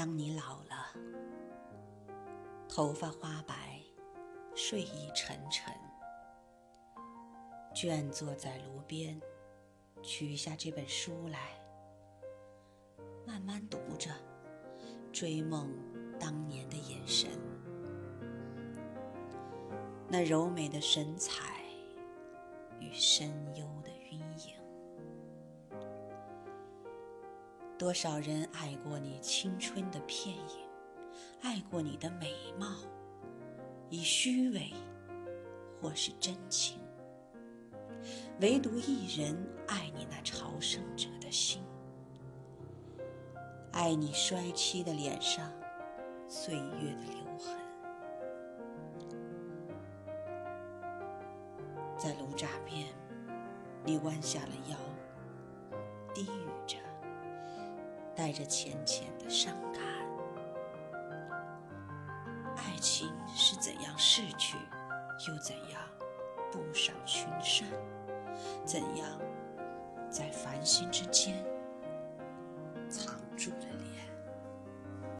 当你老了，头发花白，睡意沉沉，倦坐在炉边，取下这本书来，慢慢读着，追梦当年的眼神，那柔美的神采与深幽的晕影。多少人爱过你青春的片影，爱过你的美貌，以虚伪或是真情，唯独一人爱你那朝圣者的心，爱你衰妻的脸上岁月的留痕，在炉渣边，你弯下了腰，低语。带着浅浅的伤感，爱情是怎样逝去，又怎样步上群山？怎样在繁星之间